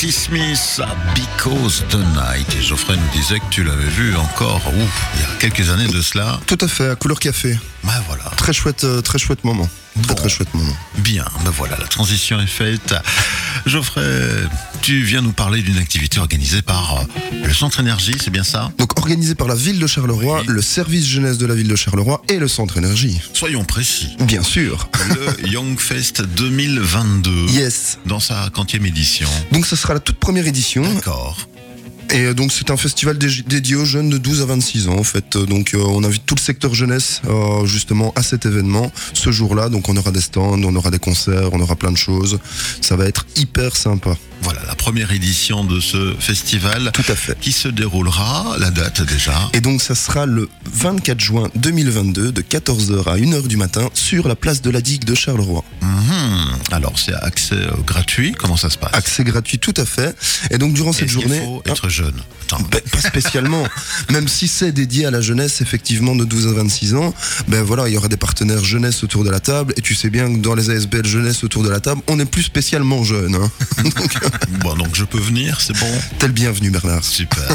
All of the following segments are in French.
Patti Smith, Because the Night. Et Geoffrey nous disait que tu l'avais vu encore, ouf, il y a quelques années de cela. Tout à fait, à couleur café. Bah voilà. Très chouette, euh, très chouette moment. Très Bon. très chouette moment. Bien, ben voilà, la transition est faite. Geoffrey, tu viens nous parler d'une activité organisée par euh, le Centre Énergie, c'est bien ça? Donc organisé par la ville de Charleroi, Oui. le service jeunesse de la ville de Charleroi et le centre énergie. Soyons précis. Bien sûr. Le Young Fest 2022. Yes. Dans sa quantième édition. Donc ça sera la toute première édition. D'accord. Et euh, donc c'est un festival dé- dédié aux jeunes de 12 à 26 ans en fait. Euh, Donc euh, on invite tout le secteur jeunesse justement à cet événement ce jour-là. Donc on aura des stands, on aura des concerts, on aura plein de choses. Ça va être hyper sympa. Voilà, la première édition de ce festival Tout à fait. qui se déroulera, la date déjà. Et donc ça sera le 24 juin 2022 de 14h à 1h du matin sur la place de la digue de Charleroi. Mhm. Alors, c'est accès euh, gratuit, comment ça se passe Accès gratuit tout à fait. Et donc durant cette journée... faut être jeune Attends, Ben, pas spécialement. Même si c'est dédié à la jeunesse, effectivement, de 12 à 26 ans, ben voilà, il y aura des partenaires jeunesse autour de la table. Et tu sais bien que dans les ASBL jeunesse autour de la table, on n'est plus spécialement jeune. Hein. Donc, bon, donc je peux venir, c'est bon t'es le bienvenu, Bernard. Super.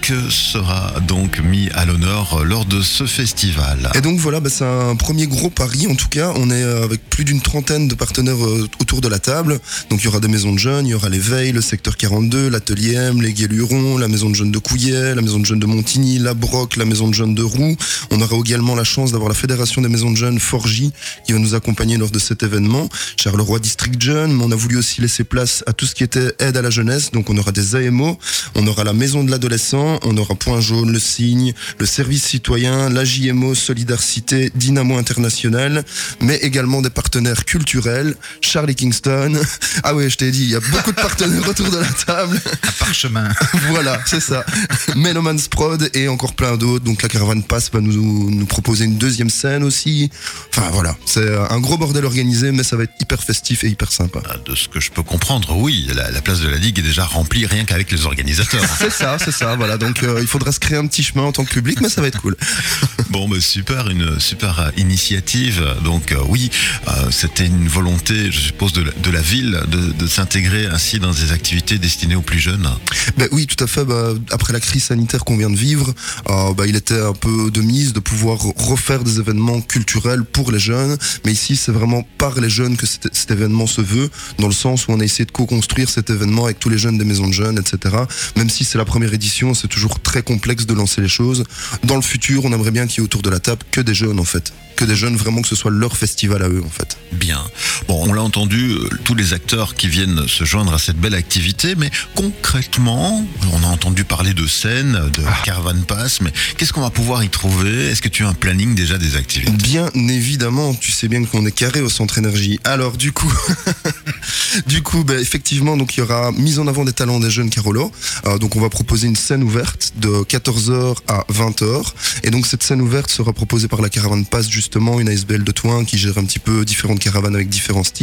que sera donc mis à l'honneur euh, lors de ce festival? Et donc voilà, ben, c'est un premier gros pari. En tout cas, on est euh, avec plus d'une trentaine de partenaires euh, autour de la table. Donc il y aura des maisons de jeunes, il y aura l'éveil, le secteur 42, l'atelier M, les Guélurons, la maison de jeunes de Couillet, la maison de jeunes de Montigny, la Broc, la maison de jeunes de Roux. On aura également la chance d'avoir la fédération des maisons de jeunes Forgy qui va nous accompagner lors de cet événement. Charleroi District Jeune, mais on a voulu aussi laisser place à tout ce qui était aide à la jeunesse. Donc on aura des AMO, on aura la maison de l'adolescent, on aura Point Jaune, le Signe, le service citoyen, la JMO, Solidarité, Dynamo International, mais également des partenaires culturels, Charlie Kingston. Ah oui, je t'ai dit, il y a beaucoup de partenaires autour de la table. Un parchemin. voilà, c'est ça. Meloman's Prod et encore plein d'autres. Donc la Caravane Pass va nous, nous proposer une deuxième scène aussi. Enfin voilà, c'est un gros bordel organisé, mais ça va être hyper festif et hyper sympa. Ah, De ce que je peux comprendre, oui, la, la place de la Ligue est déjà remplie rien qu'avec les organisateurs. C'est ça, c'est ça, voilà. Donc euh, il faudra se créer un petit chemin en tant que public, mais ça va être cool. Bon, bah, super, une super initiative. Donc euh, oui, euh, c'était une volonté, je suppose, de la, de la ville de, de s'intégrer ainsi dans des activités destinées aux plus jeunes. Ben oui, tout à fait. bah, après la crise sanitaire qu'on vient de vivre, euh, bah, il était un peu de mise de pouvoir refaire des événements culturels pour les jeunes. Mais ici, c'est vraiment par les jeunes que cet, cet événement se veut, dans le sens où on a essayé de co-construire cet événement avec tous les jeunes des maisons de jeunes, etc. Même si c'est la première édition, c'est toujours très complexe de lancer les choses. Dans le futur, on aimerait bien qu'il y ait autour de la table que des jeunes, en fait. Que des jeunes, vraiment que ce soit leur festival à eux, en fait. Bien. Bon, on l'a entendu, euh, tous les acteurs qui viennent se joindre à cette belle activité, mais concrètement, on a entendu parler de scènes, de caravane pass, mais qu'est-ce qu'on va pouvoir y trouver? Est-ce que tu as un planning déjà des activités? Bien évidemment, tu sais bien qu'on est carré au centre énergie. Alors du coup, du coup, ben, effectivement, donc il y aura mise en avant des talents des jeunes Carolo. Euh, donc on va proposer une scène ouverte de 14h à 20h. Et donc cette scène ouverte sera proposée par la caravane Pass justement, une ASBL de Toin qui gère un petit peu différentes caravanes avec différents styles.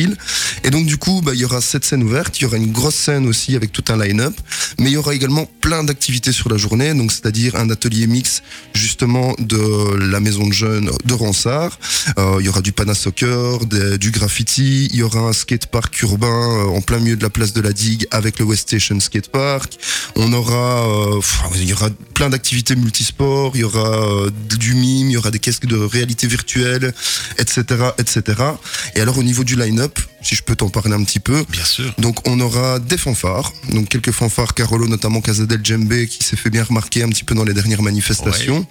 Et donc du coup, ben, il y aura cette scène ouverte, il y aura une grosse scène aussi avec tout un line-up, mais il y aura également plein d'activités sur la journée, donc c'est-à-dire un atelier mix justement de la maison de jeunes de Ronsard. Euh, il y aura du pana soccer, du graffiti, il y aura un skatepark urbain euh, en plein milieu de la place de la digue avec le West Station Skatepark. On aura, euh, il y aura plein d'activités multisports, il y aura du mime, il y aura des casques de réalité virtuelle, etc., etc. Et alors au niveau du line-up, si je peux t'en parler un petit peu, Bien sûr. donc on aura des fanfares, donc quelques fanfares Carolo, notamment Casadel Djembe qui s'est fait bien remarquer un petit peu dans les dernières manifestations.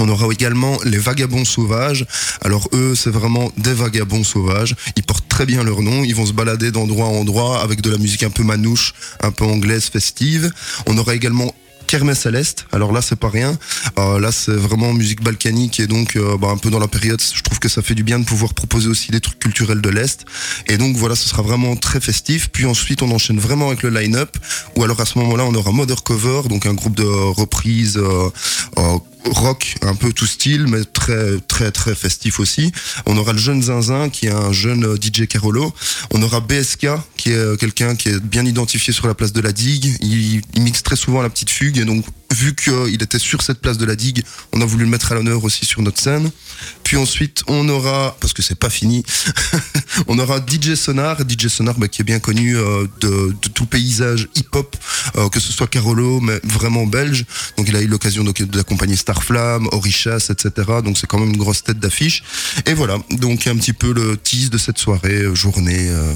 On aura également les vagabonds sauvages. Alors eux, c'est vraiment des vagabonds sauvages. Ils portent très bien leur nom. Ils vont se balader d'endroit en endroit avec de la musique un peu manouche, un peu anglaise, festive. On aura également Kermesse à l'Est, alors là c'est pas rien, Euh, là c'est vraiment musique balkanique et donc euh, bah, un peu dans la période, je trouve que ça fait du bien de pouvoir proposer aussi des trucs culturels de l'Est. Et donc voilà, ce sera vraiment très festif. Puis ensuite on enchaîne vraiment avec le line-up, ou alors à ce moment-là on aura Mother Cover, donc un groupe de reprises euh, rock, un peu tout style, mais très très très festif aussi. On aura le jeune Zinzin qui est un jeune euh, DJ Carolo. On aura BSK qui est euh, quelqu'un qui est bien identifié sur la place de la digue. Il, il mixe très souvent la petite fugue et donc vu qu'il était sur cette place de la digue, on a voulu le mettre à l'honneur aussi sur notre scène. Puis ensuite, on aura, parce que c'est pas fini, on aura DJ Sonar, DJ Sonar bah, qui est bien connu euh, de, tout paysage hip-hop, euh, que ce soit Carolo, mais vraiment belge. Donc il a eu l'occasion d'accompagner Starflame, Orichas, etc. Donc c'est quand même une grosse tête d'affiche. Et voilà, donc un petit peu le tease de cette soirée, euh, journée. Euh,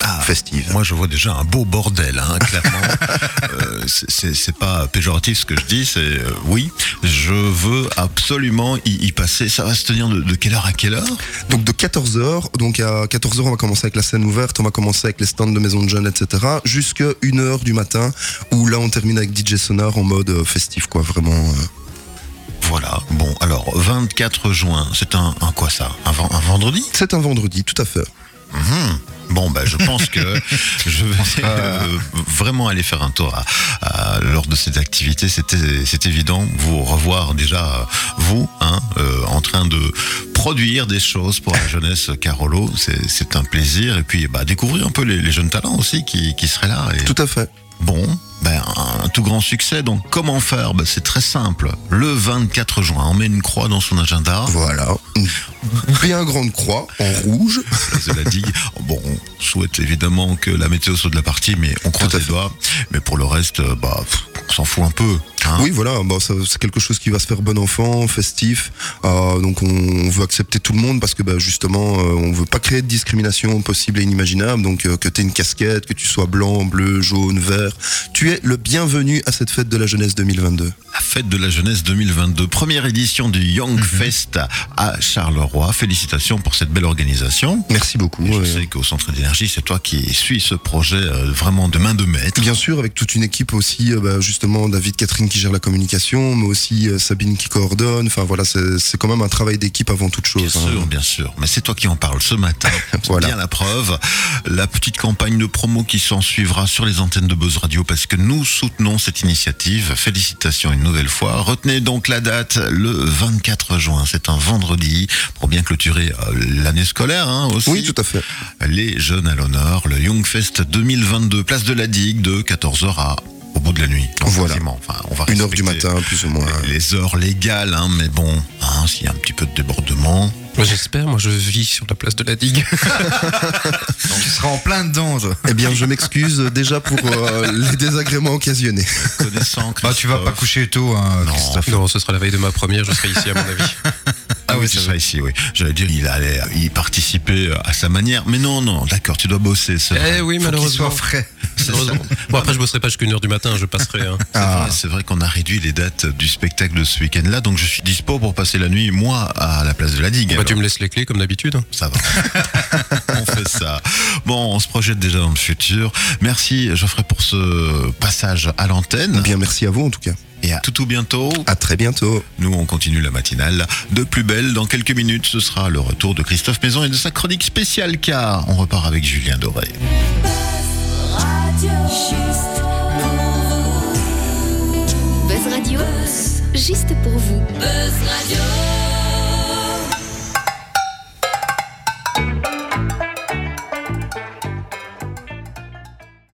ah, festive. Moi, je vois déjà un beau bordel, hein, clairement. euh, c'est pas péjoratif ce que je dis, c'est euh, oui, je veux absolument y, y, passer. Ça va se tenir de, de, quelle heure à quelle heure? Donc de 14h, donc à 14h on va commencer avec la scène ouverte, on va commencer avec les stands de maison de jeunes, etc. Jusqu'à 1h du matin, où là on termine avec DJ Sonar en mode euh, festif, quoi, vraiment. Euh. Voilà, bon, alors 24 juin, c'est un, un, quoi ça? Un, un vendredi? C'est un vendredi, tout à fait. Mmh. Bon, bah, je pense que je vais euh, vraiment aller faire un tour à, à, lors de cette activité. C'est évident. Vous revoir déjà vous, hein, euh, en train de produire des choses pour la jeunesse Carolo, c'est un plaisir. Et puis, bah, découvrir un peu les, les jeunes talents aussi qui, qui seraient là. Et... Tout à fait. Bon, ben, un tout grand succès. Donc, comment faire? Ben, C'est très simple. Le 24 juin, on met une croix dans son agenda. Voilà. Une bien grande croix en rouge. Place de la digue. Bon, on souhaite évidemment que la météo soit de la partie, mais on croise les doigts. Mais pour le reste, bah, on s'en fout un peu. Hein oui, voilà, bah, c'est quelque chose qui va se faire bon enfant, festif. Euh, donc on, on, veut accepter tout le monde parce que bah, justement, euh, on veut pas créer de discrimination possible et inimaginable. Donc euh, que tu aies une casquette, que tu sois blanc, bleu, jaune, vert, tu es le bienvenu à cette fête de la jeunesse 2022. La fête de la jeunesse 2022, première édition du Young mm -hmm. Fest à Charleroi. Félicitations pour cette belle organisation. Merci beaucoup. Et je ouais. sais qu'au Centre d'énergie, c'est toi qui suis ce projet euh, vraiment de main de maître. Bien sûr, avec toute une équipe aussi, euh, bah, justement David, Catherine qui gère la communication, mais aussi euh, Sabine qui coordonne. Enfin voilà, c'est quand même un travail d'équipe avant toute chose. Bien sûr, hein. bien sûr. Mais c'est toi qui en parles ce matin. voilà. Bien la preuve. La petite campagne de promo qui s'en suivra sur les antennes de Buzz Radio parce que nous soutenons cette initiative. Félicitations nouvelle fois. Retenez donc la date, le 24 juin. C'est un vendredi pour bien clôturer l'année scolaire hein, aussi. Oui, tout à fait. Les jeunes à l'honneur, le Young Fest 2022, place de la Digue de 14h à au bout de la nuit. Voilà. Enfin, on va Une heure du matin, plus ou moins. Les heures légales, hein, mais bon, hein, s'il y a un petit peu de débordement. Moi j'espère, moi je vis sur la place de la digue. Donc, tu seras en plein dedans. Toi. Eh bien, je m'excuse déjà pour euh, les désagréments occasionnés. Connaissant bah, tu vas pas coucher tôt, hein, non. Christophe. Non, ce sera la veille de ma première, je serai ici à mon avis. Ah oui, c'est ça ici, oui. J'allais dire, il allait y participer à sa manière. Mais non, non, d'accord, tu dois bosser. Eh oui, malheureusement. Soit frais. Bon, après, je bosserai pas jusqu'à 1h du matin, je passerai. Hein. Ah. C'est vrai, vrai qu'on a réduit les dates du spectacle de ce week-end-là, donc je suis dispo pour passer la nuit, moi, à la place de la digue. Bah, tu me laisses les clés comme d'habitude. Ça va. on fait ça. Bon, on se projette déjà dans le futur. Merci, Geoffrey, pour ce passage à l'antenne. Bien, merci à vous en tout cas. Et à tout, tout bientôt. À très bientôt. Nous, on continue la matinale de plus belle. Dans quelques minutes, ce sera le retour de Christophe Maison et de sa chronique spéciale car on repart avec Julien Doré. Radio. Juste pour vous. Buzz Radio. Juste pour vous. Buzz